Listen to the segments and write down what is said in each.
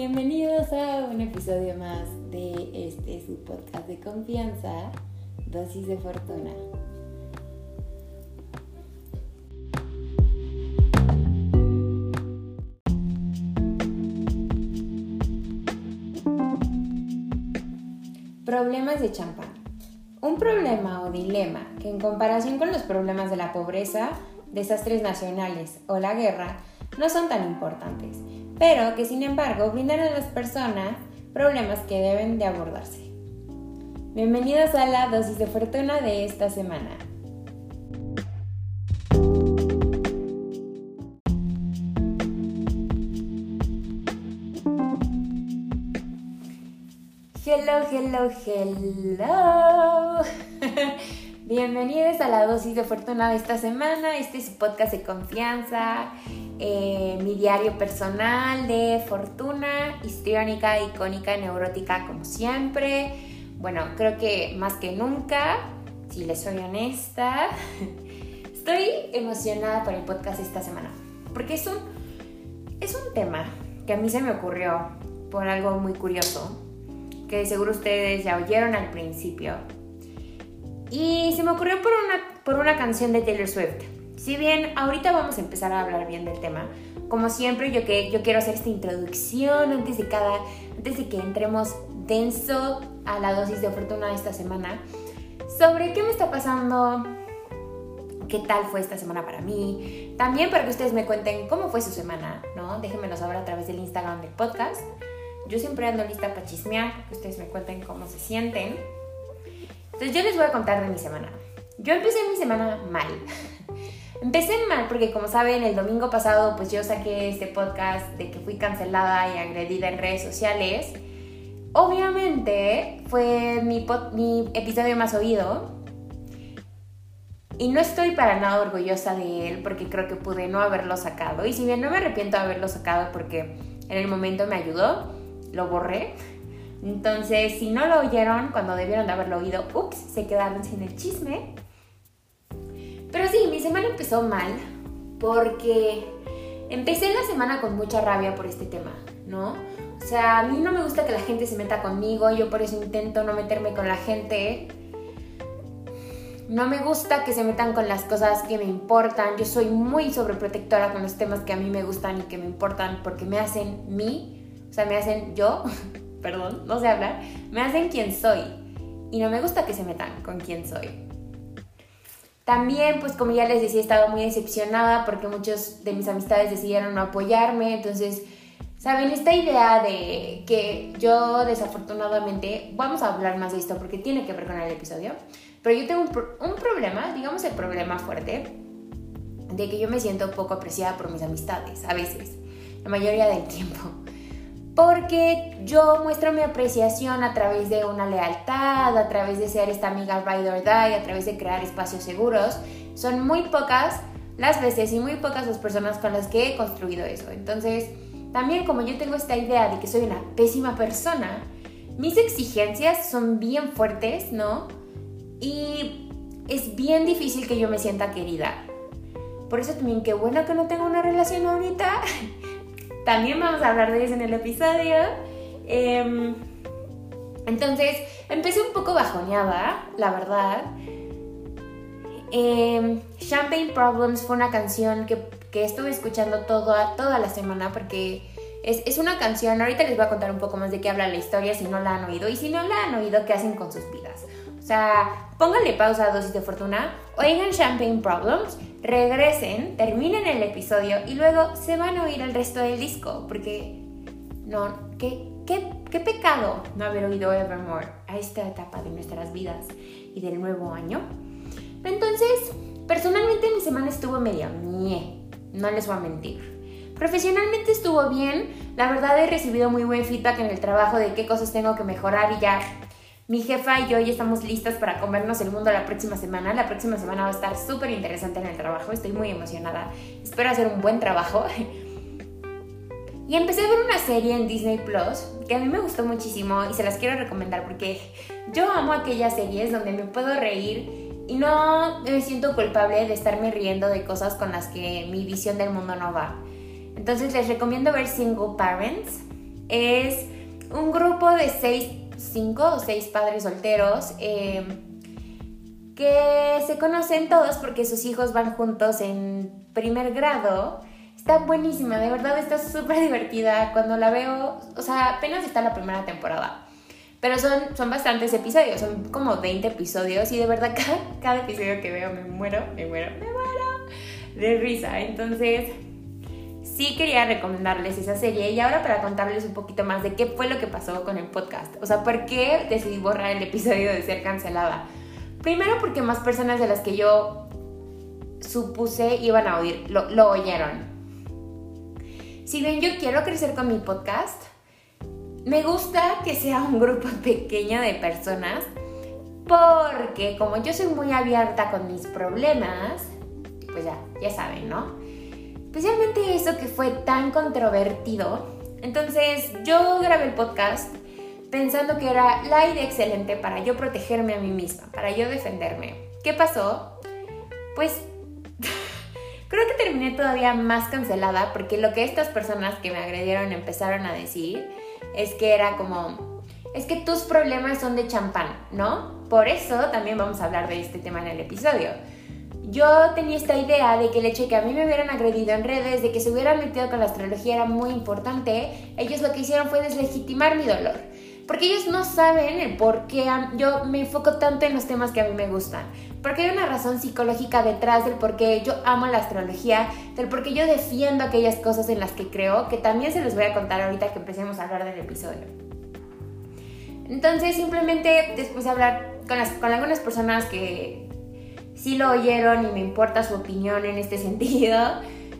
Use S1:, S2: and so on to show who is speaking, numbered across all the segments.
S1: bienvenidos a un episodio más de este su podcast de confianza, Dosis de Fortuna. Problemas de champán. Un problema o dilema que en comparación con los problemas de la pobreza, desastres nacionales o la guerra no son tan importantes pero que sin embargo brindan a las personas problemas que deben de abordarse. Bienvenidos a la dosis de fortuna de esta semana. Hello, hello, hello. Bienvenidos a la dosis de fortuna de esta semana. Este es su podcast de confianza eh, mi diario personal de fortuna, histriónica, icónica, neurótica como siempre. Bueno, creo que más que nunca, si les soy honesta, estoy emocionada por el podcast esta semana. Porque es un, es un tema que a mí se me ocurrió por algo muy curioso, que seguro ustedes ya oyeron al principio. Y se me ocurrió por una, por una canción de Taylor Swift si bien ahorita vamos a empezar a hablar bien del tema, como siempre yo, que, yo quiero hacer esta introducción antes de, cada, antes de que entremos denso a la dosis de fortuna de esta semana, sobre qué me está pasando, qué tal fue esta semana para mí, también para que ustedes me cuenten cómo fue su semana, ¿no? Déjenmelo saber a través del Instagram del podcast. Yo siempre ando lista para chismear, que ustedes me cuenten cómo se sienten. Entonces yo les voy a contar de mi semana. Yo empecé mi semana mal. Empecé mal porque como saben el domingo pasado pues yo saqué este podcast de que fui cancelada y agredida en redes sociales. Obviamente fue mi, mi episodio más oído y no estoy para nada orgullosa de él porque creo que pude no haberlo sacado. Y si bien no me arrepiento de haberlo sacado porque en el momento me ayudó, lo borré. Entonces, si no lo oyeron cuando debieron de haberlo oído, ups, se quedaron sin el chisme. Pero sí, mi semana empezó mal porque empecé la semana con mucha rabia por este tema, ¿no? O sea, a mí no me gusta que la gente se meta conmigo, yo por eso intento no meterme con la gente. No me gusta que se metan con las cosas que me importan. Yo soy muy sobreprotectora con los temas que a mí me gustan y que me importan porque me hacen mí, o sea, me hacen yo, perdón, no sé hablar, me hacen quien soy. Y no me gusta que se metan con quien soy. También, pues como ya les decía, he estado muy decepcionada porque muchos de mis amistades decidieron no apoyarme. Entonces, ¿saben? Esta idea de que yo desafortunadamente, vamos a hablar más de esto porque tiene que ver con el episodio, pero yo tengo un, problema, digamos el problema fuerte, de que yo me siento poco apreciada por mis amistades, a veces, la mayoría del tiempo porque yo muestro mi apreciación a través de una lealtad, a través de ser esta amiga ride or die, a través de crear espacios seguros. Son muy pocas las veces y muy pocas las personas con las que he construido eso. Entonces, también como yo tengo esta idea de que soy una pésima persona, mis exigencias son bien fuertes, ¿no? Y es bien difícil que yo me sienta querida. Por eso también qué bueno que no tengo una relación ahorita También vamos a hablar de eso en el episodio. Em, entonces, empecé un poco bajoneada, la verdad. Em, Champagne Problems fue una canción que, que estuve escuchando toda, toda la semana porque es, es, una canción, ahorita les voy a contar un poco más de qué habla la historia si no la han oído y si no la han oído, qué hacen con sus vidas. Sea, pónganle pausa a dosis de fortuna, oigan Champagne Problems regresen, terminen el episodio y luego se van a oír el resto del disco, porque no, qué, qué, pecado no haber oído Evermore a esta etapa de nuestras vidas y del nuevo año. Entonces, personalmente mi semana estuvo medio ñe, no les voy a mentir. Profesionalmente estuvo bien, la verdad he recibido muy buen feedback en el trabajo de qué cosas tengo que mejorar y ya mi jefa y yo ya estamos listas para comernos el mundo la próxima semana. La próxima semana va a estar súper interesante en el trabajo. Estoy muy emocionada. Espero hacer un buen trabajo. Y empecé a ver una serie en Disney Plus que a mí me gustó muchísimo y se las quiero recomendar porque yo amo aquellas series donde me puedo reír y no me siento culpable de estarme riendo de cosas con las que mi visión del mundo no va. Entonces les recomiendo ver Single Parents Es un grupo de seis, cinco o seis padres solteros eh, que se conocen todos porque sus hijos van juntos en primer grado. Está buenísima, de verdad está súper divertida. Cuando la veo, o sea, apenas está la primera temporada. Pero son, son bastantes episodios, son como 20 episodios y de verdad cada, cada episodio que veo me muero, me muero, me muero de risa. Entonces, sí quería recomendarles esa serie y ahora para contarles un poquito más de qué fue lo que pasó con el podcast. O sea, ¿por qué decidí borrar el episodio de ser cancelada? Primero porque más personas de las que yo supuse iban a oír, lo, oyeron. Si bien yo quiero crecer con mi podcast, me gusta que sea un grupo pequeño de personas porque como yo soy muy abierta con mis problemas, pues ya, ya saben, ¿no? Especialmente eso que fue tan controvertido. Entonces yo grabé el podcast pensando que era la idea excelente para yo protegerme a mí misma, para yo defenderme. ¿Qué pasó? Pues creo que terminé todavía más cancelada porque lo que estas personas que me agredieron empezaron a decir es que era como, es que tus problemas son de champán, ¿no? Por eso también vamos a hablar de este tema en el episodio. Yo tenía esta idea de que el hecho de que a mí me hubieran agredido en redes, de que se hubieran metido con la astrología era muy importante, ellos lo que hicieron fue deslegitimar mi dolor. Porque ellos no saben el por qué yo me enfoco tanto en los temas que a mí me gustan. Porque hay una razón psicológica detrás del por qué yo amo la astrología, del por qué yo defiendo aquellas cosas en las que creo, que también se los voy a contar ahorita que empecemos a hablar del episodio. Entonces, simplemente después de hablar con, con algunas personas que sí lo oyeron y me importa su opinión en este sentido,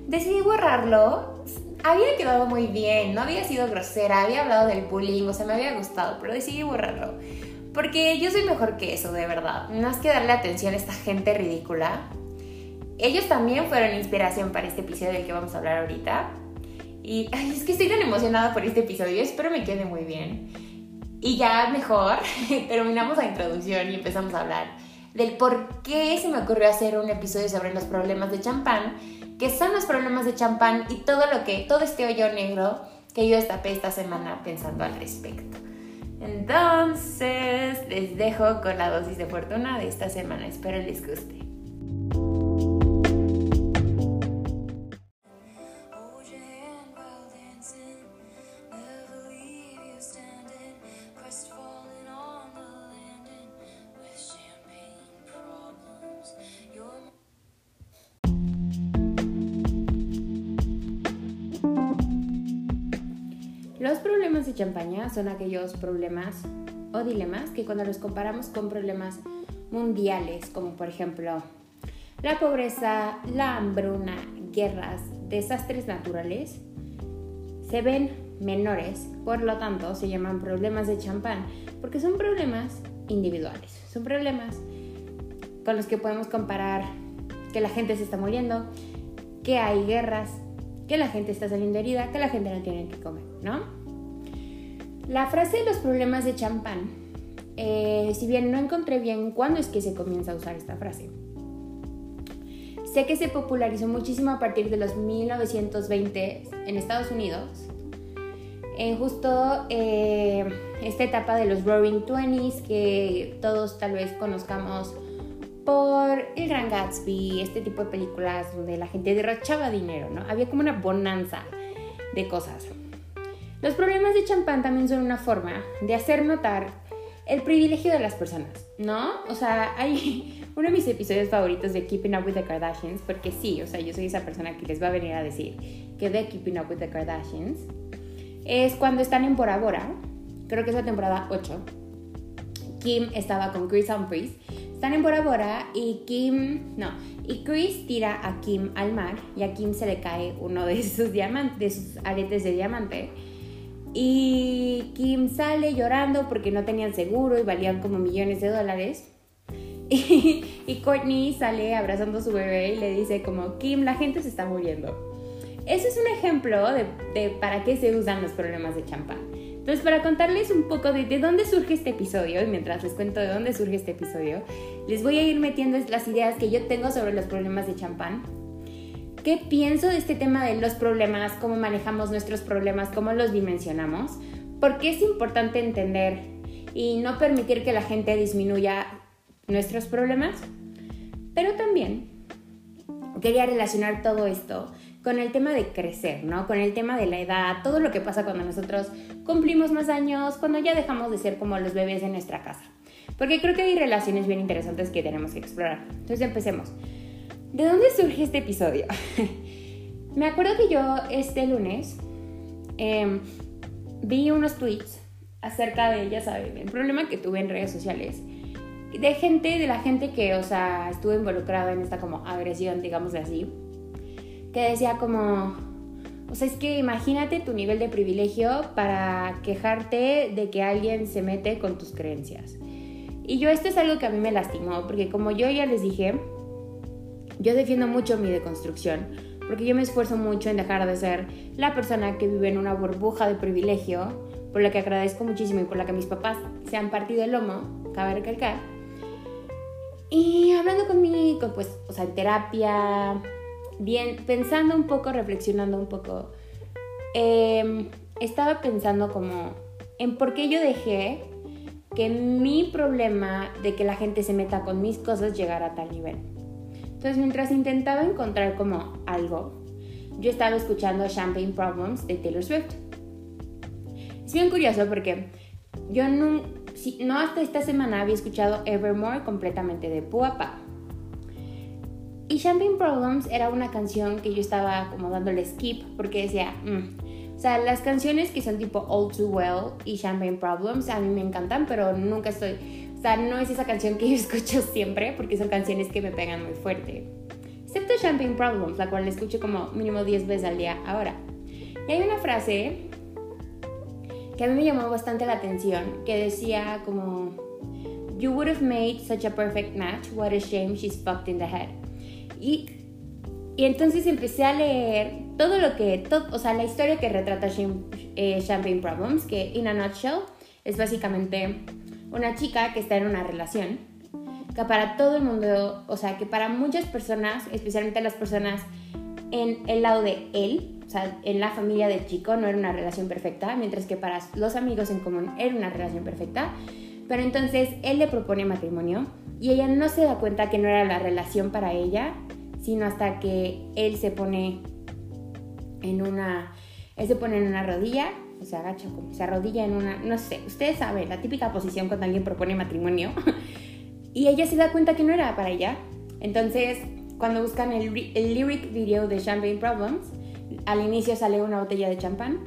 S1: decidí borrarlo había quedado muy bien, no había sido grosera, había hablado del bullying, o sea, me había gustado, pero decidí borrarlo. Porque yo soy mejor que eso, de verdad. Es que darle atención a esta gente ridícula. Ellos también fueron inspiración para este episodio del que vamos a hablar ahorita. Y es que estoy tan emocionada por este episodio, espero me quede muy bien. Y ya mejor, terminamos la introducción y empezamos a hablar del por qué se me ocurrió hacer un episodio sobre los problemas de champán que son los problemas de champán y todo lo que, todo este hoyo negro que yo destapé esta semana pensando al respecto. Entonces, les dejo con la dosis de fortuna de esta semana. Espero les guste. Champaña son aquellos problemas o dilemas que cuando los comparamos con problemas mundiales, como por ejemplo la pobreza, la hambruna, guerras, desastres naturales, se ven menores, por lo tanto se llaman problemas de champán, porque son problemas individuales, son problemas con los que podemos comparar que la gente se está muriendo, que hay guerras, que la gente está saliendo herida, que la gente no tiene que comer, ¿no? La frase de los problemas de champán, eh, si bien no encontré bien cuándo es que se comienza a usar esta frase, sé que se popularizó muchísimo a partir de los 1920 en Estados Unidos, en justo eh, esta etapa de los Roaring Twenties que todos tal vez conozcamos por El Gran Gatsby, este tipo de películas donde la gente derrochaba dinero, ¿no? Había como una bonanza de cosas. Los problemas de champán también son una forma de hacer notar el privilegio de las personas, ¿no? O sea, hay uno de mis episodios favoritos de Keeping Up with the Kardashians, porque sí, o sea, yo soy esa persona que les va a venir a decir que de Keeping Up with the Kardashians es cuando están en Bora Bora, creo que es la temporada 8. Kim estaba con Chris Humphries están en Bora Bora y Kim, no, y Chris tira a Kim al mar y a Kim se le cae uno de sus diamantes, de sus aretes de diamante. Y Kim sale llorando porque no tenían seguro y valían como millones de dólares. Y, y Courtney sale abrazando a su bebé y le dice como, Kim, la gente se está muriendo. Eso es un ejemplo de, de para qué se usan los problemas de champán. Entonces, para contarles un poco de, de, dónde surge este episodio, y mientras les cuento de dónde surge este episodio, les voy a ir metiendo las ideas que yo tengo sobre los problemas de champán. Qué pienso de este tema de los problemas, cómo manejamos nuestros problemas, cómo los dimensionamos, porque es importante entender y no permitir que la gente disminuya nuestros problemas, pero también quería relacionar todo esto con el tema de crecer, ¿no? Con el tema de la edad, todo lo que pasa cuando nosotros cumplimos más años, cuando ya dejamos de ser como los bebés en nuestra casa. Porque creo que hay relaciones bien interesantes que tenemos que explorar. Entonces empecemos. ¿De dónde surge este episodio? Me acuerdo que yo este lunes em, vi unos tweets acerca de, ya saben, el problema que tuve en redes sociales de gente, de la gente que, o sea, estuvo involucrada en esta como agresión, digamos así, que decía como, o sea, es que imagínate tu nivel de privilegio para quejarte de que alguien se mete con tus creencias. Y yo esto es algo que a mí me lastimó, porque como yo ya les dije, yo defiendo mucho mi deconstrucción, porque yo me esfuerzo mucho en dejar de ser la persona que vive en una burbuja de privilegio, por la que agradezco muchísimo y por la que mis papás se han partido el lomo, cabe recalcar. Y hablando conmigo, pues, o sea, terapia, bien, pensando un poco, reflexionando un poco, em, estaba pensando como en por qué yo dejé que mi problema de que la gente se meta con mis cosas llegara a tal nivel. Entonces, mientras intentaba encontrar como algo, yo estaba escuchando Champagne Problems de Taylor Swift. Es bien curioso porque yo no, no hasta esta semana había escuchado Evermore completamente de Puapa. Y Champagne Problems era una canción que yo estaba como dándole skip porque decía, mm". o sea, las canciones que son tipo All Too Well y Champagne Problems a mí me encantan, pero nunca estoy, o sea, no es esa canción que yo escucho siempre porque son canciones que me pegan muy fuerte. Excepto Champagne Problems, la cual la escucho como mínimo 10 veces al día ahora. Y hay una frase que a mí me llamó bastante la atención, que decía como, You would have made such a perfect match, what a shame she's fucked in the head. Y, y entonces empecé a leer todo lo que, todo, o sea, la historia que retrata eh, Champagne Problems, que in a nutshell es básicamente una chica que está en una relación, que para todo el mundo, o sea, que para muchas personas, especialmente las personas en el lado de él, o sea, en la familia del chico no era una relación perfecta, mientras que para los amigos en común era una relación perfecta. Pero entonces él le propone matrimonio y ella no se da cuenta que no era la relación para ella, sino hasta que él se pone en una, él se pone en una rodilla, o se agacha, como se arrodilla en una, no sé, ustedes saben, la típica posición cuando alguien propone matrimonio. y ella se da cuenta que no era para ella. Entonces, cuando buscan el, el lyric video de Champagne Problems, al inicio sale una botella de champán,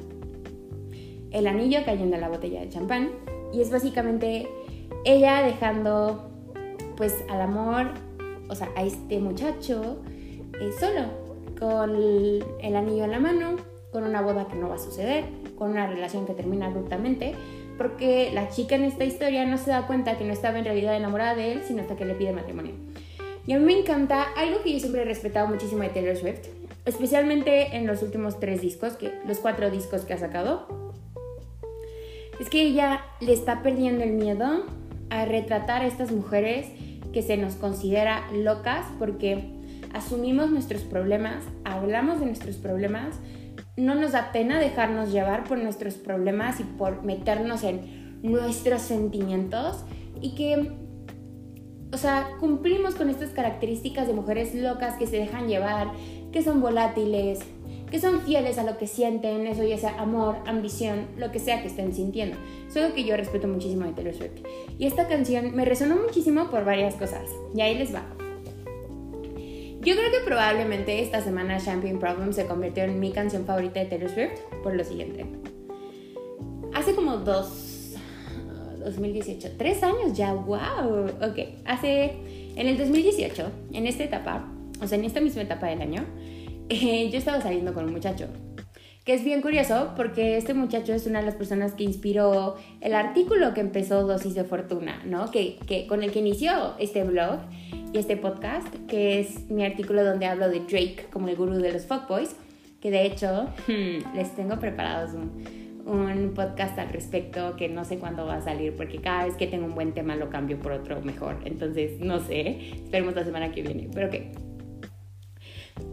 S1: el anillo cayendo en la botella de champán, y es básicamente ella dejando pues al amor, o sea, a este muchacho eh, solo, con el, anillo en la mano, con una boda que no va a suceder, con una relación que termina abruptamente, porque la chica en esta historia no se da cuenta que no estaba en realidad enamorada de él, sino hasta que le pide matrimonio. Y a mí me encanta algo que yo siempre he respetado muchísimo de Taylor Swift, especialmente en los últimos tres discos, que, los cuatro discos que ha sacado, es que ella le está perdiendo el miedo a retratar a estas mujeres que se nos considera locas porque asumimos nuestros problemas, hablamos de nuestros problemas, no nos da pena dejarnos llevar por nuestros problemas y por meternos en nuestros sentimientos y que, o sea, cumplimos con estas características de mujeres locas que se dejan llevar, que son volátiles, que son fieles a lo que sienten, eso ya sea amor, ambición, lo que sea que estén sintiendo. Es algo que yo respeto muchísimo de Taylor Swift. Y esta canción me resonó muchísimo por varias cosas. Y ahí les va. Yo creo que probablemente esta semana Champagne Problem se convirtió en mi canción favorita de Taylor Swift por lo siguiente. Hace como dos, 2018, tres años ya, wow. Ok, hace, en el 2018, en esta etapa, o sea, en esta misma etapa del año, eh, yo estaba saliendo con un muchacho. Que es bien curioso porque este muchacho es una de las personas que inspiró el artículo que empezó Dosis de Fortuna, ¿no? Que, que, con el que inició este blog y este podcast, que es mi artículo donde hablo de Drake como el gurú de los fuckboys, que de hecho hmm, les tengo preparados un, un podcast al respecto que no sé cuándo va a salir porque cada vez que tengo un buen tema lo cambio por otro mejor. Entonces, no sé, esperemos la semana que viene. Pero que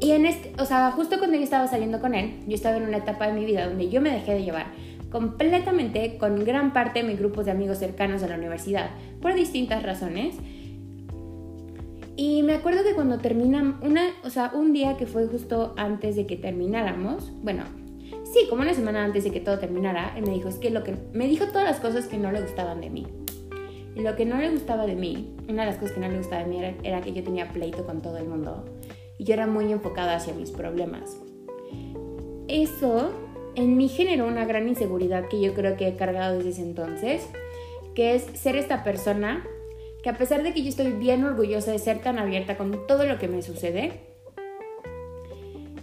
S1: Y en este, o sea, justo cuando yo estaba saliendo con él, yo estaba en una etapa de mi vida donde yo me dejé de llevar completamente con gran parte de mis grupos de amigos cercanos a la universidad, por distintas razones. Y me acuerdo que cuando terminan, una, o sea, un día que fue justo antes de que termináramos, bueno, sí, como una semana antes de que todo terminara, él me dijo, es que lo que, me dijo todas las cosas que no le gustaban de mí. Y lo que no le gustaba de mí, una de las cosas que no le gustaba de mí era, era que yo tenía pleito con todo el mundo y yo era muy enfocada hacia mis problemas. Eso en mí generó una gran inseguridad que yo creo que he cargado desde ese entonces, que es ser esta persona que a pesar de que yo estoy bien orgullosa de ser tan abierta con todo lo que me sucede,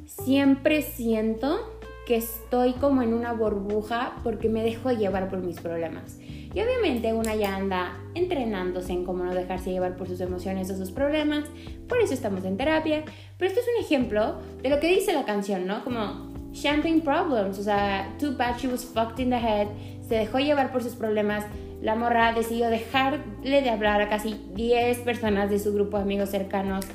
S1: siempre siento que estoy como en una burbuja porque me dejo llevar por mis problemas. Y obviamente una ya anda entrenándose en cómo no dejarse llevar por sus emociones o sus problemas, por eso estamos en terapia, pero esto es un ejemplo de lo que dice la canción, ¿no? Como champagne problems, o sea, too bad she was fucked in the head, se dejó llevar por sus problemas, la morra decidió dejarle de hablar a casi 10 personas de su grupo de amigos cercanos,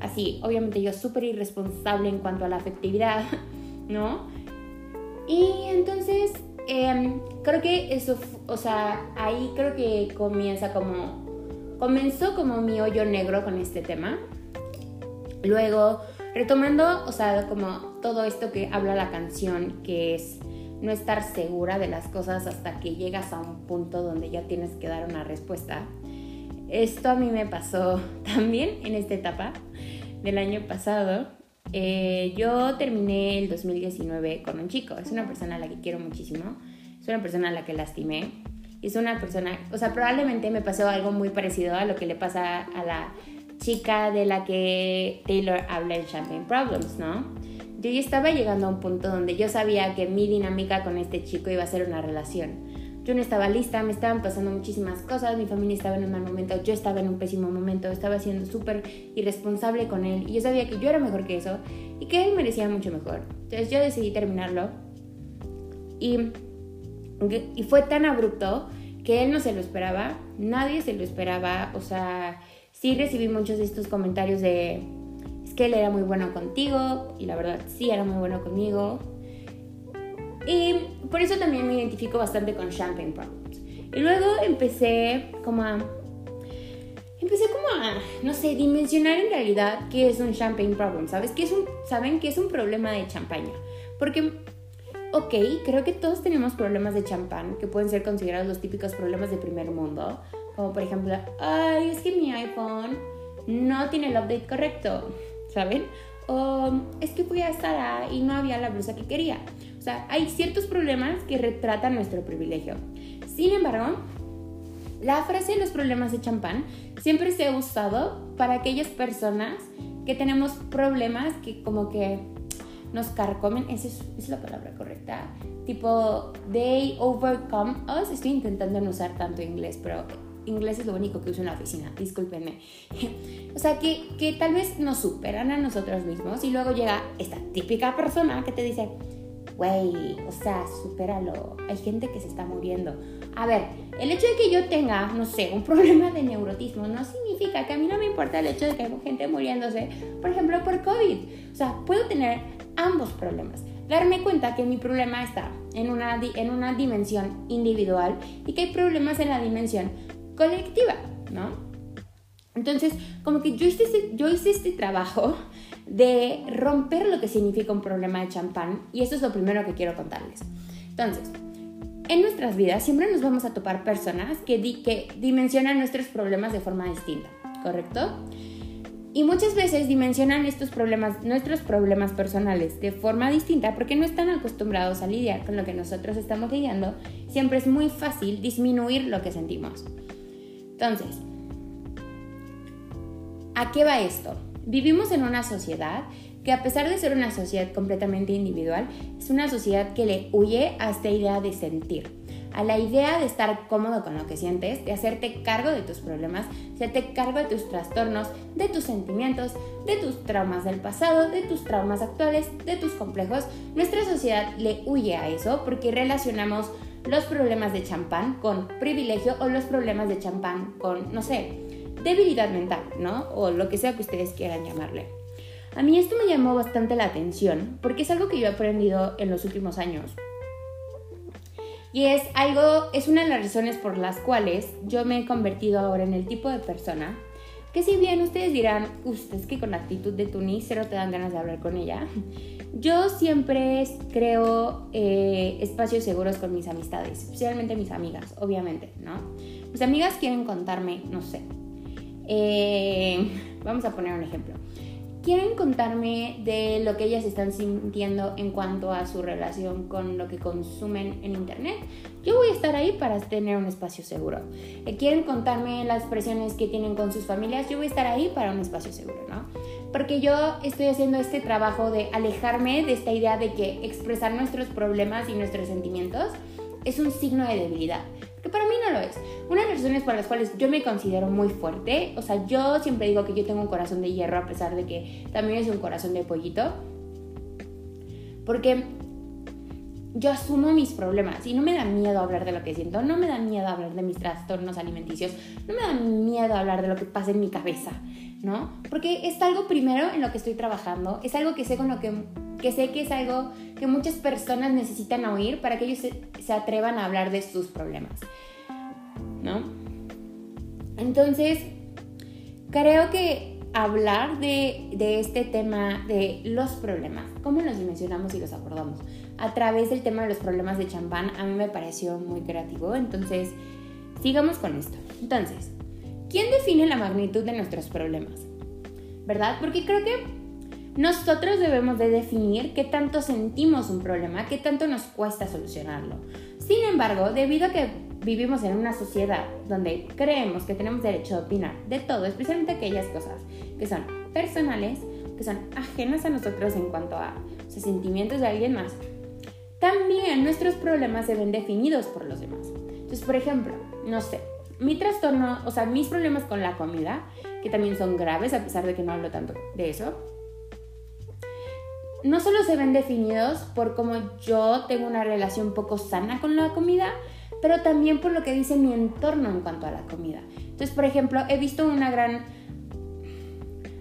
S1: así, obviamente yo súper irresponsable en cuanto a la afectividad, ¿no? Y entonces, em, creo que eso, o sea, ahí creo que comienza como, comenzó como mi hoyo negro con este tema. Luego, retomando, o sea, como todo esto que habla la canción, que es no estar segura de las cosas hasta que llegas a un punto donde ya tienes que dar una respuesta. Esto a mí me pasó también en esta etapa del año pasado. Eh, yo terminé el 2019 con un chico, es una persona a la que quiero muchísimo, es una persona a la que lastimé, es una persona, o sea, probablemente me pasó algo muy parecido a lo que le pasa a la chica de la que Taylor habla en Champagne Problems, ¿no? yo ya estaba llegando a un punto donde yo sabía que mi dinámica con este chico iba a ser una relación. Yo no estaba lista, me estaban pasando muchísimas cosas, mi familia estaba en un mal momento, yo estaba en un pésimo momento, estaba siendo súper irresponsable con él y yo sabía que yo era mejor que eso y que él merecía mucho mejor. Entonces yo decidí terminarlo y, y fue tan abrupto que él no se lo esperaba, nadie se lo esperaba, o sea, sí recibí muchos de estos comentarios de que él era muy bueno contigo y la verdad sí era muy bueno conmigo. Y por eso también me identifico bastante con Champagne Problems. Y luego empecé como a... Empecé como a, no sé, dimensionar en realidad qué es un Champagne Problem, ¿sabes? ¿Qué es un, ¿Saben qué es un problema de champaña? Porque, ok, creo que todos tenemos problemas de champán que pueden ser considerados los típicos problemas de primer mundo. Como por ejemplo, ay, es que mi iPhone no tiene el update correcto ¿saben? O es que fui a estar y no había la blusa que quería. O sea, hay ciertos problemas que retratan nuestro privilegio. Sin embargo, la frase los problemas de champán siempre se ha usado para aquellas personas que tenemos problemas que como que nos carcomen, esa es, la palabra correcta, tipo, they overcome us, estoy intentando no usar tanto inglés, pero inglés es lo único que uso en la oficina, discúlpenme. o sea, que, que tal vez nos superan a nosotros mismos y luego llega esta típica persona que te dice, güey, o sea, supéralo, hay gente que se está muriendo. A ver, el hecho de que yo tenga, no sé, un problema de neurotismo no significa que a mí no me importa el hecho de que hay gente muriéndose, por ejemplo, por COVID. O sea, puedo tener ambos problemas. Darme cuenta que mi problema está en una, en una dimensión individual y que hay problemas en la dimensión colectiva, ¿no? Entonces, como que yo hice, este, yo hice este trabajo de romper lo que significa un problema de champán y eso es lo primero que quiero contarles. Entonces, en nuestras vidas siempre nos vamos a topar personas que, que dimensionan nuestros problemas de forma distinta, ¿correcto? Y muchas veces dimensionan estos problemas, nuestros problemas personales de forma distinta porque no están acostumbrados a lidiar con lo que nosotros estamos lidiando. Siempre es muy fácil disminuir lo que sentimos. Entonces, ¿a qué va esto? Vivimos en una sociedad que a pesar de ser una sociedad completamente individual, es una sociedad que le huye a esta idea de sentir, a la idea de estar cómodo con lo que sientes, de hacerte cargo de tus problemas, de hacerte cargo de tus trastornos, de tus sentimientos, de tus traumas del pasado, de tus traumas actuales, de tus complejos. Nuestra sociedad le huye a eso porque relacionamos los problemas de champán con privilegio o los problemas de champán con, no sé, debilidad mental, ¿no? O lo que sea que ustedes quieran llamarle. A mí esto me llamó bastante la atención porque es algo que yo he aprendido en los últimos años. Y es algo, es una de las razones por las cuales yo me he convertido ahora en el tipo de persona que si bien ustedes dirán, ustedes que con actitud de Tuni cero te dan ganas de hablar con ella, yo siempre creo eh, espacios seguros con mis amistades, especialmente mis amigas, obviamente, ¿no? Mis amigas quieren contarme, no sé, eh, vamos a poner un ejemplo quieren contarme de lo que ellas están sintiendo en cuanto a su relación con lo que consumen en internet, yo voy a estar ahí para tener un espacio seguro. Eh, quieren contarme las presiones que tienen con sus familias, yo voy a estar ahí para un espacio seguro, ¿no? Porque yo estoy haciendo este trabajo de alejarme de esta idea de que expresar nuestros problemas y nuestros sentimientos es un signo de debilidad que para mí no lo es. Una de las razones por las cuales yo me considero muy fuerte, o sea, yo siempre digo que yo tengo un corazón de hierro a pesar de que también es un corazón de pollito, porque yo asumo mis problemas y no me da miedo hablar de lo que siento, no me da miedo hablar de mis trastornos alimenticios, no me da miedo hablar de lo que pasa en mi cabeza, ¿no? Porque es algo primero en lo que estoy trabajando, es algo que sé con lo que sé que es algo que muchas personas necesitan oír para que ellos se, atrevan a hablar de sus problemas, ¿no? Entonces, creo que hablar de, de, este tema de los problemas, cómo los dimensionamos y los abordamos, a través del tema de los problemas de champán, a mí me pareció muy creativo. Entonces, sigamos con esto. Entonces, ¿quién define la magnitud de nuestros problemas? ¿Verdad? Porque creo que nosotros debemos de definir qué tanto sentimos un problema, qué tanto nos cuesta solucionarlo. Sin embargo, debido a que vivimos en una sociedad donde creemos que tenemos derecho a opinar de todo, especialmente aquellas cosas que son personales, que son ajenas a nosotros en cuanto a los sentimientos de alguien más, también nuestros problemas se ven definidos por los demás. Entonces, por ejemplo, no sé, mi trastorno, o sea, mis problemas con la comida, que también son graves a pesar de que no hablo tanto de eso, no solo se ven definidos por cómo yo tengo una relación poco sana con la comida, pero también por lo que dice mi entorno en cuanto a la comida. Entonces, por ejemplo, he visto una gran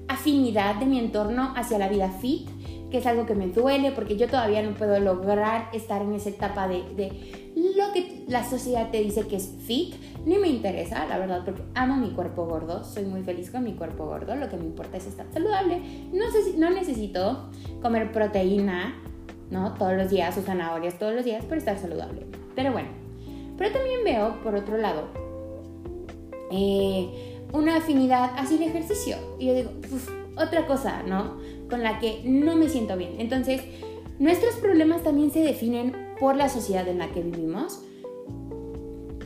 S1: afinidad de mi entorno hacia la vida fit, que es algo que me duele porque yo todavía no puedo lograr estar en esa etapa de, de lo que la sociedad te dice que es fit, ni me interesa, la verdad, porque amo mi cuerpo gordo, soy muy feliz con mi cuerpo gordo, lo que me importa es estar saludable, no, sé, no necesito comer proteína, ¿no? Todos los días o zanahorias todos los días para estar saludable. Pero bueno, pero también veo, por otro lado, eh, una afinidad hacia el ejercicio. Y yo digo, otra cosa, ¿no? Con la que no me siento bien. Entonces, nuestros problemas también se definen por la sociedad en la que vivimos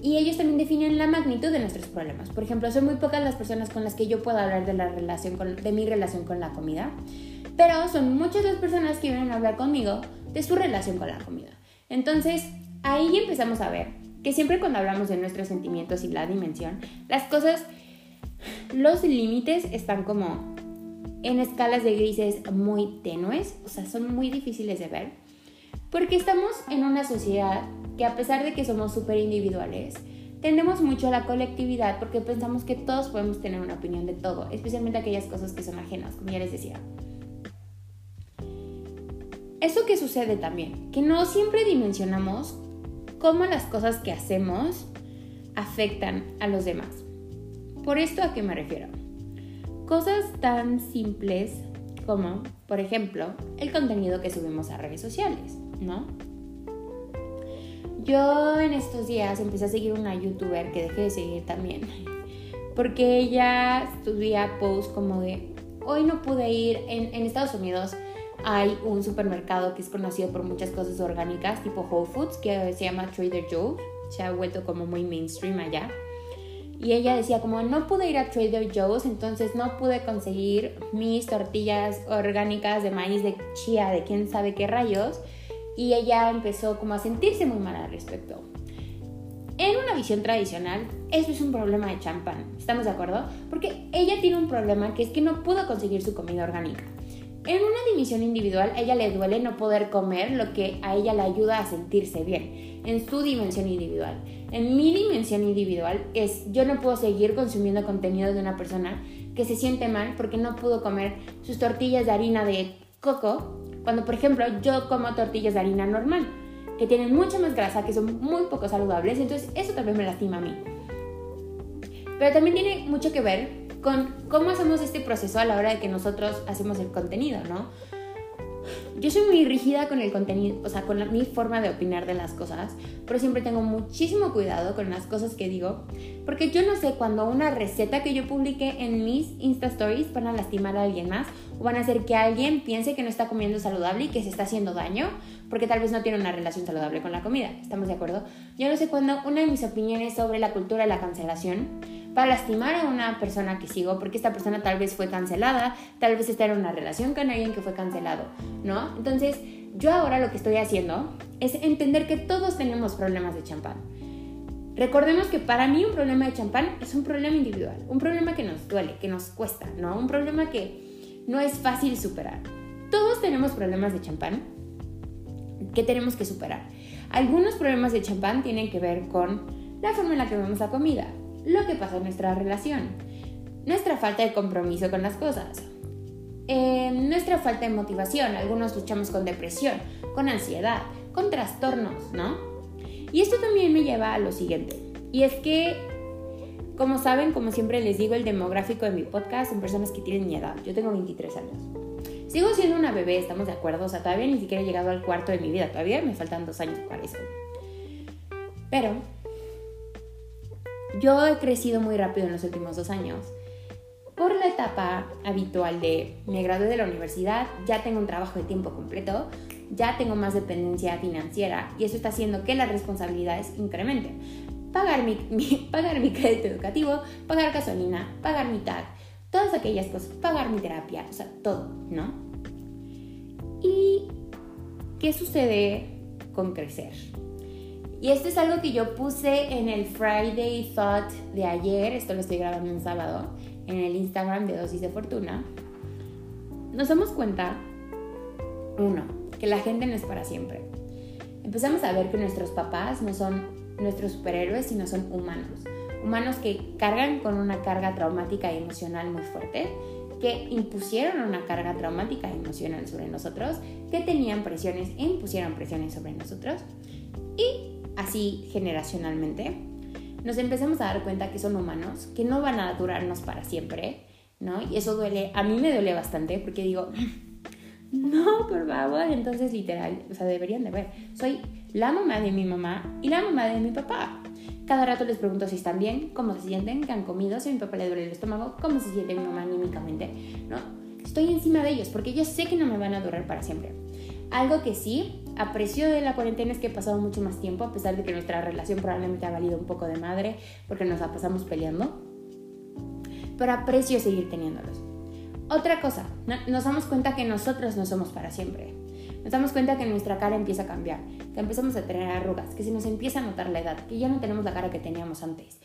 S1: y ellos también definen la magnitud de nuestros problemas. Por ejemplo, son muy pocas las personas con las que yo puedo hablar de, la relación de mi relación con la comida, pero son muchas las personas que vienen a hablar conmigo de su relación con la comida. Entonces, ahí empezamos a ver que siempre cuando hablamos de nuestros sentimientos y la dimensión, las cosas, los límites están como en escalas de grises muy tenues, o sea, son muy difíciles de ver, porque estamos en una sociedad que a pesar de que somos súper individuales, tendemos mucho a la colectividad porque pensamos que todos podemos tener una opinión de todo, especialmente aquellas cosas que son ajenas, como ya les decía. Eso que sucede también, que no siempre dimensionamos cómo las cosas que hacemos afectan a los demás. ¿Por esto a qué me refiero? Cosas tan simples como, por ejemplo, el contenido que subimos a redes sociales, ¿no? Yo en estos días empecé a seguir una youtuber que dejé de seguir también. Porque ella subía posts como de, hoy no pude ir, en, Estados Unidos hay un supermercado que es conocido por muchas cosas orgánicas, tipo Whole Foods, que se llama Trader Joe. Se ha vuelto como muy mainstream allá. Y ella decía como no pude ir a Trader Joe's, entonces no pude conseguir mis tortillas orgánicas de maíz de chía, de quién sabe qué rayos y ella empezó como a sentirse muy mal al respecto. En una visión tradicional, eso es un problema de champán, ¿estamos de acuerdo? Porque ella tiene un problema que es que no pudo conseguir su comida orgánica. En una dimensión individual, a ella le duele no poder comer lo que a ella le ayuda a sentirse bien, en su dimensión individual. En mi dimensión individual es yo no puedo seguir consumiendo contenido de una persona que se siente mal porque no pudo comer sus tortillas de harina de coco, cuando por ejemplo yo como tortillas de harina normal, que tienen mucha más grasa, que son muy poco saludables, entonces eso también me lastima a mí. Pero también tiene mucho que ver con cómo hacemos este proceso a la hora de que nosotros hacemos el contenido, ¿no? Yo soy muy rígida con el contenido, o sea, con mi forma de opinar de las cosas, pero siempre tengo muchísimo cuidado con las cosas que digo, porque yo no sé cuando una receta que yo publique en mis Insta Stories van a lastimar a alguien más o van a hacer que alguien piense que no está comiendo saludable y que se está haciendo daño, porque tal vez no tiene una relación saludable con la comida. ¿Estamos de acuerdo? Yo no sé cuándo una de mis opiniones sobre la cultura de la cancelación para lastimar a una persona que sigo, porque esta persona tal vez fue cancelada, tal vez está en una relación con alguien que fue cancelado, ¿no? Entonces, yo ahora lo que estoy haciendo es entender que todos tenemos problemas de champán. Recordemos que para mí un problema de champán es un problema individual, un problema que nos duele, que nos cuesta, ¿no? Un problema que no es fácil superar. Todos tenemos problemas de champán que tenemos que superar. Algunos problemas de champán tienen que ver con la forma en la que vemos la comida, lo que pasa en nuestra relación, nuestra falta de compromiso con las cosas, eh, nuestra falta de motivación. Algunos luchamos con depresión, con ansiedad, con trastornos, ¿no? Y esto también me lleva a lo siguiente. Y es que, como saben, como siempre les digo, el demográfico de mi podcast son personas que tienen mi edad. Yo tengo 23 años. Sigo siendo una bebé, estamos de acuerdo. O sea, todavía ni siquiera he llegado al cuarto de mi vida. Todavía me faltan dos años para eso. Pero yo he crecido muy rápido en los últimos dos años. Por la etapa habitual de me gradué de la universidad, ya tengo un trabajo de tiempo completo, ya tengo más dependencia financiera y eso está haciendo que las responsabilidades incrementen. Pagar mi, pagar mi crédito educativo, pagar gasolina, pagar mi tag, todas aquellas cosas, pagar mi terapia, o sea, todo, ¿no? ¿Y qué sucede con crecer? Y esto es algo que yo puse en el Friday Thought de ayer, esto lo estoy grabando en sábado, en el Instagram de Dosis de Fortuna. Nos damos cuenta, uno, que la gente no es para siempre. Empezamos a ver que nuestros papás no son nuestros superhéroes, sino son humanos. Humanos que cargan con una carga traumática y emocional muy fuerte, que impusieron una carga traumática y emocional sobre nosotros, que tenían presiones e impusieron presiones sobre nosotros. Y así generacionalmente, nos empezamos a dar cuenta que son humanos, que no van a durarnos para siempre, ¿no? Y eso duele, a mí me duele bastante porque digo, no, por favor, entonces literal, o sea, deberían de ver, soy la mamá de mi mamá y la mamá de mi papá. Cada rato les pregunto si están bien, cómo se sienten, qué han comido, si a mi papá le duele el estómago, cómo se siente mi mamá anímicamente, ¿no? Estoy encima de ellos porque yo sé que no me van a durar para siempre. Algo que sí aprecio de la cuarentena es que he pasado mucho más tiempo, a pesar de que nuestra relación probablemente ha valido un poco de madre porque nos la pasamos peleando. Pero aprecio seguir teniéndolos. Otra cosa, nos damos cuenta que nosotros no somos para siempre. Nos damos cuenta que nuestra cara empieza a cambiar, que empezamos a tener arrugas, que se nos empieza a notar la edad, que ya no tenemos la cara que teníamos antes.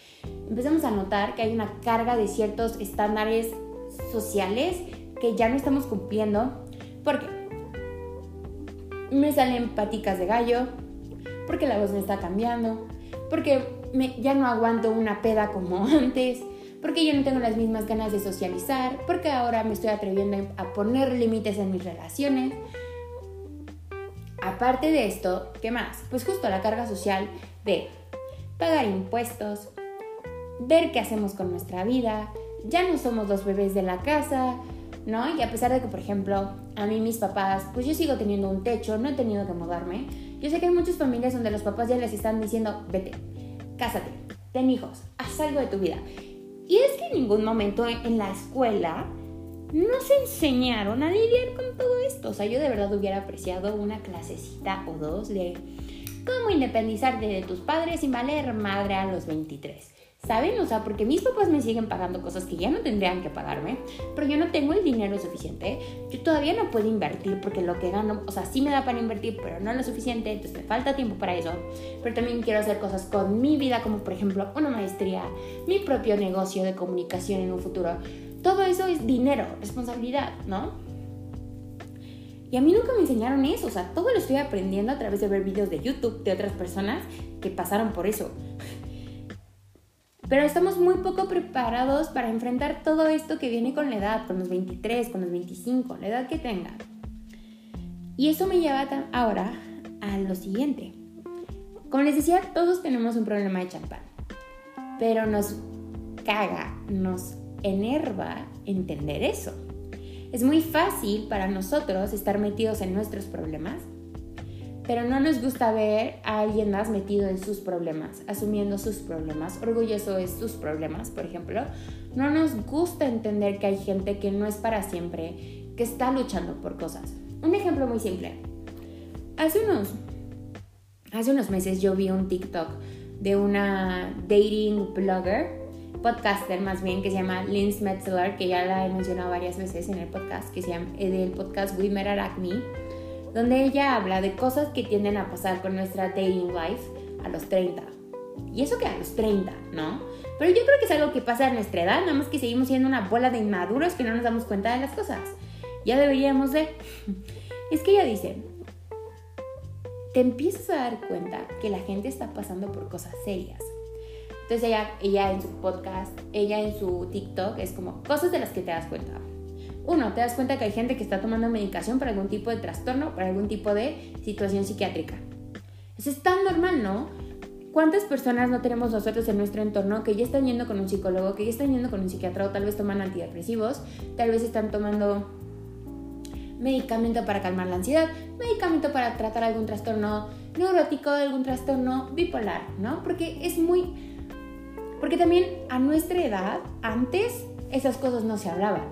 S1: Empezamos a notar que hay una carga de ciertos estándares sociales que ya no estamos cumpliendo. ¿Por qué? me salen paticas de gallo, porque la voz me está cambiando, porque ya no aguanto una peda como antes, porque yo no tengo las mismas ganas de socializar, porque ahora me estoy atreviendo a poner límites en mis relaciones. Aparte de esto, ¿qué más? Pues justo la carga social de pagar impuestos, ver qué hacemos con nuestra vida, ya no somos los bebés de la casa, ¿no? Y a pesar de que, por ejemplo, a mí mis papás, pues yo sigo teniendo un techo, no he tenido que mudarme. Yo sé que hay muchas familias donde los papás ya les están diciendo, vete, cásate, ten hijos, haz algo de tu vida. Y es que en ningún momento en la escuela no se enseñaron a lidiar con todo esto. O sea, yo de verdad hubiera apreciado una clasecita o dos de cómo independizarte de tus padres sin valer madre a los 23. ¿Saben? O sea, porque mis papás me siguen pagando cosas que ya no tendrían que pagarme, pero yo no tengo el dinero suficiente. Yo todavía no puedo invertir porque lo que gano, o sea, sí me da para invertir, pero no lo suficiente, entonces me falta tiempo para eso. Pero también quiero hacer cosas con mi vida, como por ejemplo una maestría, mi propio negocio de comunicación en un futuro. Todo eso es dinero, responsabilidad, ¿no? Y a mí nunca me enseñaron eso, o sea, todo lo estoy aprendiendo a través de ver videos de YouTube de otras personas que pasaron por eso. Pero estamos muy poco preparados para enfrentar todo esto que viene con la edad, con los 23, con los 25, la edad que tenga. Y eso me lleva ahora a lo siguiente. Como les decía, todos tenemos un problema de champán, pero nos caga, nos enerva entender eso. Es muy fácil para nosotros estar metidos en nuestros problemas, pero no nos gusta ver a alguien más metido en sus problemas, asumiendo sus problemas, orgulloso de sus problemas, por ejemplo. No nos gusta entender que hay gente que no es para siempre, que está luchando por cosas. Un ejemplo muy simple. Hace unos, hace unos meses yo vi un TikTok de una dating blogger podcaster más bien que se llama Linz Metzler, que ya la he mencionado varias veces en el podcast, que se llama eh, del podcast at Acme, donde ella habla de cosas que tienden a pasar con nuestra dating life a los 30. Y eso que a los 30, ¿no? Pero yo creo que es algo que pasa a nuestra edad, nada más que seguimos siendo una bola de inmaduros que no nos damos cuenta de las cosas. Ya deberíamos de... Es que ella dice, te empiezas a dar cuenta que la gente está pasando por cosas serias entonces ella, ella en su podcast, ella en su TikTok es como cosas de las que te das cuenta. Uno, te das cuenta que hay gente que está tomando medicación para algún tipo de trastorno, para algún tipo de situación psiquiátrica. Eso es tan normal, ¿no? ¿Cuántas personas no tenemos nosotros en nuestro entorno que ya están yendo con un psicólogo, que ya están yendo con un psiquiatra o tal vez toman antidepresivos, tal vez están tomando medicamento para calmar la ansiedad, medicamento para tratar algún trastorno neurótico, algún trastorno bipolar, ¿no? Porque es muy porque también a nuestra edad, antes, esas cosas no se hablaban.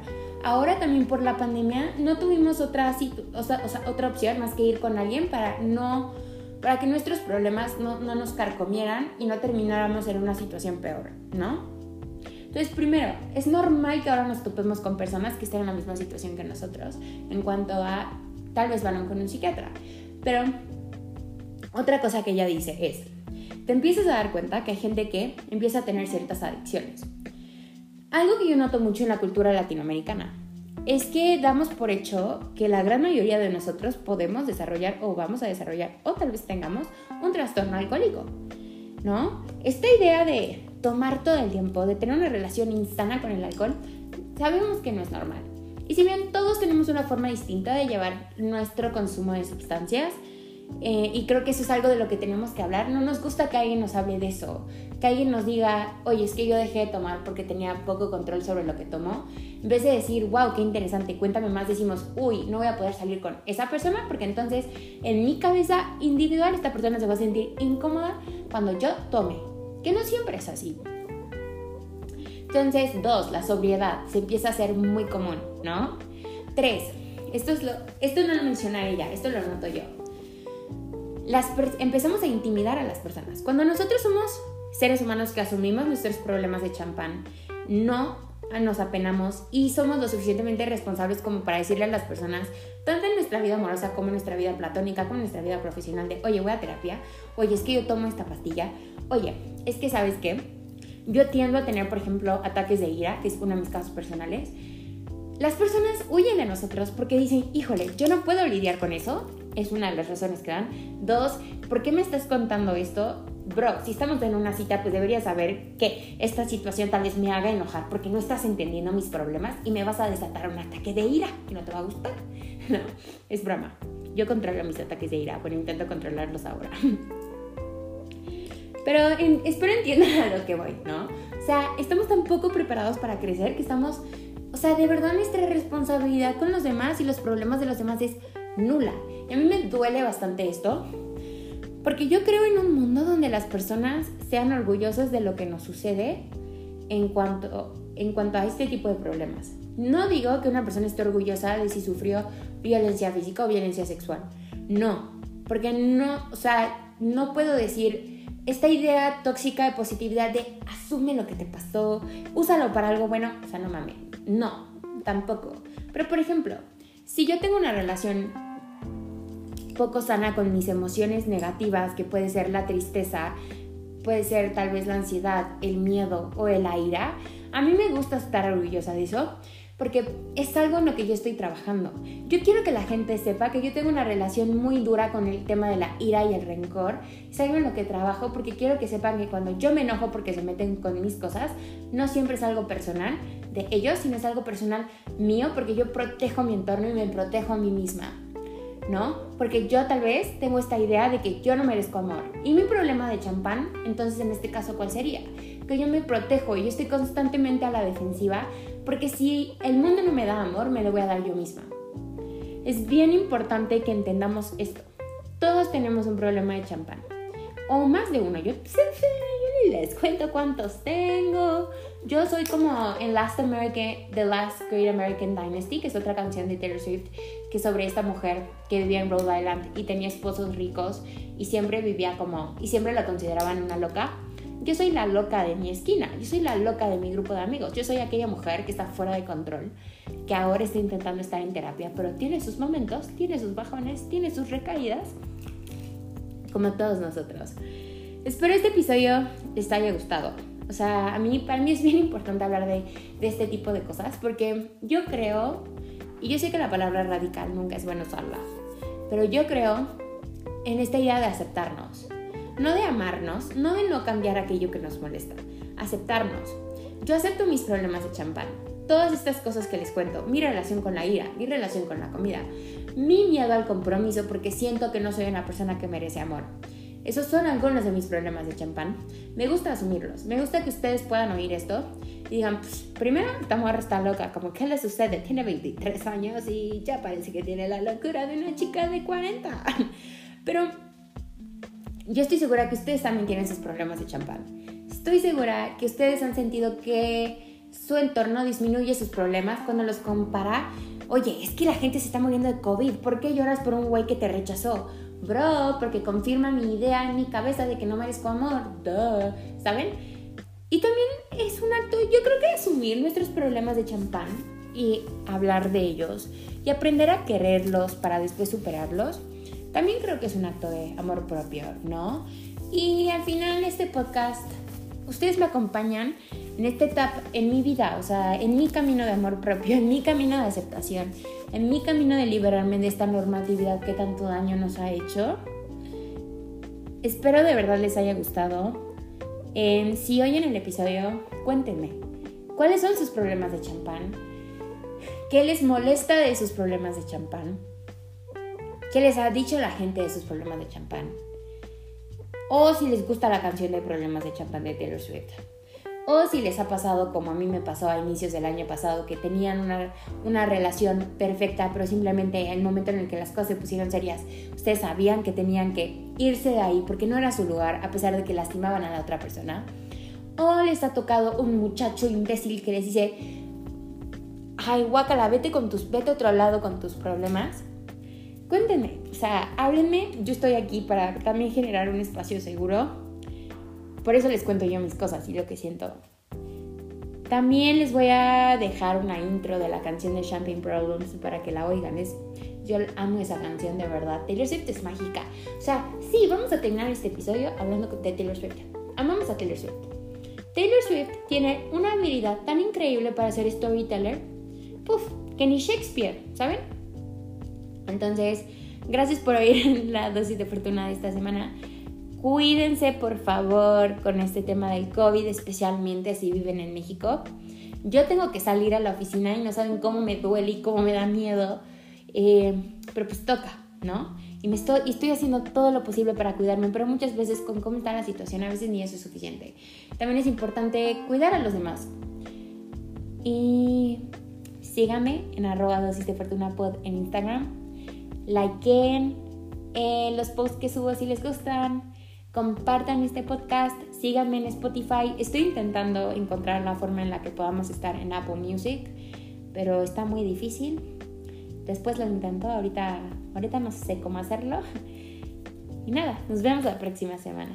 S1: Ahora también por la pandemia no tuvimos otra, o opción más que ir con alguien para no para que nuestros problemas no, no nos carcomieran y no termináramos en una situación peor, ¿no? Entonces, primero, es normal que ahora nos topemos con personas que estén en la misma situación que nosotros en cuanto a tal vez van con un psiquiatra. Pero otra cosa que ella dice es, te empiezas a dar cuenta que hay gente que empieza a tener ciertas adicciones. Algo que yo noto mucho en la cultura latinoamericana es que damos por hecho que la gran mayoría de nosotros podemos desarrollar o vamos a desarrollar o tal vez tengamos un trastorno alcohólico, ¿no? Esta idea de tomar todo el tiempo, de tener una relación insana con el alcohol, sabemos que no es normal. Y si bien todos tenemos una forma distinta de llevar nuestro consumo de sustancias, eh, y creo que eso es algo de lo que tenemos que hablar. No nos gusta que alguien nos hable de eso, que alguien nos diga, oye, es que yo dejé de tomar porque tenía poco control sobre lo que tomó. En vez de decir, wow, qué interesante, cuéntame más, decimos, uy, no voy a poder salir con esa persona porque entonces en mi cabeza individual esta persona se va a sentir incómoda cuando yo tome, que no siempre es así. Entonces, dos, la sobriedad se empieza a ser muy común, ¿no? Tres, esto, es lo, esto no lo menciona ella, esto lo noto yo empezamos a intimidar a las personas. Cuando nosotros somos seres humanos que asumimos nuestros problemas de champán, no nos apenamos y somos lo suficientemente responsables como para decirle a las personas, tanto en nuestra vida amorosa como en nuestra vida platónica, como en nuestra vida profesional, de, oye, voy a terapia, oye, es que yo tomo esta pastilla, oye, es que sabes qué, yo tiendo a tener, por ejemplo, ataques de ira, que es uno de mis casos personales. Las personas huyen de nosotros porque dicen, híjole, yo no puedo lidiar con eso, es una de las razones que dan. Dos, ¿por qué me estás contando esto? Bro, si estamos en una cita, pues deberías saber que esta situación tal vez me haga enojar porque no estás entendiendo mis problemas y me vas a desatar un ataque de ira que no te va a gustar. No, es broma. Yo controlo mis ataques de ira, bueno, intento controlarlos ahora. Pero espero entiendan a lo que voy, ¿no? O sea, estamos tan poco preparados para crecer que estamos, o sea, de verdad nuestra responsabilidad con los demás y los problemas de los demás es nula. Y a mí me duele bastante esto, porque yo creo en un mundo donde las personas sean orgullosas de lo que nos sucede en cuanto, en cuanto a este tipo de problemas. No digo que una persona esté orgullosa de si sufrió violencia física o violencia sexual. No, porque no, o sea, no puedo decir esta idea tóxica de positividad de asume lo que te pasó, úsalo para algo bueno, o sea, no mames. No, tampoco. Pero por ejemplo, si yo tengo una relación poco sana con mis emociones negativas, que puede ser la tristeza, puede ser tal vez la ansiedad, el miedo o el ira, a mí me gusta estar orgullosa de eso, porque es algo en lo que yo estoy trabajando. Yo quiero que la gente sepa que yo tengo una relación muy dura con el tema de la ira y el rencor. Es algo en lo que trabajo porque quiero que sepan que cuando yo me enojo porque se meten con mis cosas, no siempre es algo personal de ellos, sino es algo personal mío porque yo protejo mi entorno y me protejo a mí misma. ¿No? Porque yo tal vez tengo esta idea de que yo no merezco amor. Y mi problema de champán, entonces en este caso, ¿cuál sería? Que yo me protejo y yo estoy constantemente a la defensiva porque si el mundo no me da amor, me lo voy a dar yo misma. Es bien importante que entendamos esto. Todos tenemos un problema de champán. O más de uno. Yo, yo ni les cuento cuántos tengo. Yo soy como en Last American, The Last Great American Dynasty, que es otra canción de Taylor Swift, que es sobre esta mujer que vivía en Rhode Island y tenía esposos ricos y siempre vivía como, y siempre la consideraban una loca. Yo soy la loca de mi esquina, yo soy la loca de mi grupo de amigos, yo soy aquella mujer que está fuera de control, que ahora está intentando estar en terapia, pero tiene sus momentos, tiene sus bajones, tiene sus recaídas, como todos nosotros. Espero este episodio les haya gustado. O sea, a mí, para mí es bien importante hablar de, de este tipo de cosas porque yo creo, y yo sé que la palabra radical nunca es bueno usarla, pero yo creo en esta idea de aceptarnos. No de amarnos, no de no cambiar aquello que nos molesta, aceptarnos. Yo acepto mis problemas de champán, todas estas cosas que les cuento, mi relación con la ira, mi relación con la comida, mi miedo al compromiso porque siento que no soy una persona que merece amor. Esos son algunos de mis problemas de champán. Me gusta asumirlos. Me gusta que ustedes puedan oír esto y digan, pues, primero, esta mujer está loca. Como, ¿qué le sucede? Tiene 23 años y ya parece que tiene la locura de una chica de 40. Pero yo estoy segura que ustedes también tienen esos problemas de champán. Estoy segura que ustedes han sentido que su entorno disminuye sus problemas cuando los compara. Oye, es que la gente se está muriendo de COVID. ¿Por qué lloras por un güey que te rechazó? Bro, porque confirma mi idea en mi cabeza de que no merezco amor. Duh. ¿Saben? Y también es un acto, yo creo que asumir nuestros problemas de champán y hablar de ellos y aprender a quererlos para después superarlos, también creo que es un acto de amor propio, ¿no? Y al final de este podcast, ustedes me acompañan en esta etapa en mi vida, o sea, en mi camino de amor propio, en mi camino de aceptación, en mi camino de liberarme de esta normatividad que tanto daño nos ha hecho. Espero de verdad les haya gustado. Eh, si oyen el episodio, cuéntenme, ¿cuáles son sus problemas de champán? ¿Qué les molesta de sus problemas de champán? ¿Qué les ha dicho la gente de sus problemas de champán? O si les gusta la canción de problemas de champán de Taylor Swift. O si les ha pasado como a mí me pasó a inicios del año pasado, que tenían una, una relación perfecta, pero simplemente en el momento en el que las cosas se pusieron serias, ustedes sabían que tenían que irse de ahí porque no era su lugar, a pesar de que lastimaban a la otra persona. O les ha tocado un muchacho imbécil que les dice, ay, guacala, vete, con tus, vete a otro lado con tus problemas. Cuéntenme, o sea, háblenme, yo estoy aquí para también generar un espacio seguro por eso les cuento yo mis cosas y lo que siento. También les voy a dejar una intro de la canción de Champagne Problems para que la oigan. Es, yo amo esa canción de verdad. Taylor Swift es mágica. O sea, sí, vamos a terminar este episodio hablando de Taylor Swift. Amamos a Taylor Swift. Taylor Swift tiene una habilidad tan increíble para ser storyteller, puff, que ni Shakespeare, ¿saben? Entonces, gracias por oír la dosis de fortuna de esta semana. Cuídense por favor con este tema del COVID, especialmente si viven en México. Yo tengo que salir a la oficina y no saben cómo me duele y cómo me da miedo, eh, pero pues toca, ¿no? Y, me estoy, haciendo todo lo posible para cuidarme, pero muchas veces con cómo está la situación, a veces ni eso es suficiente. También es importante cuidar a los demás. Y síganme en arroba dosis de fortuna pod en Instagram. Likeen eh, los posts que subo si les gustan compartan este podcast, síganme en Spotify. Estoy intentando encontrar la forma en la que podamos estar en Apple Music, pero está muy difícil. Después lo intento, ahorita, ahorita no sé cómo hacerlo. Y nada, nos vemos la próxima semana.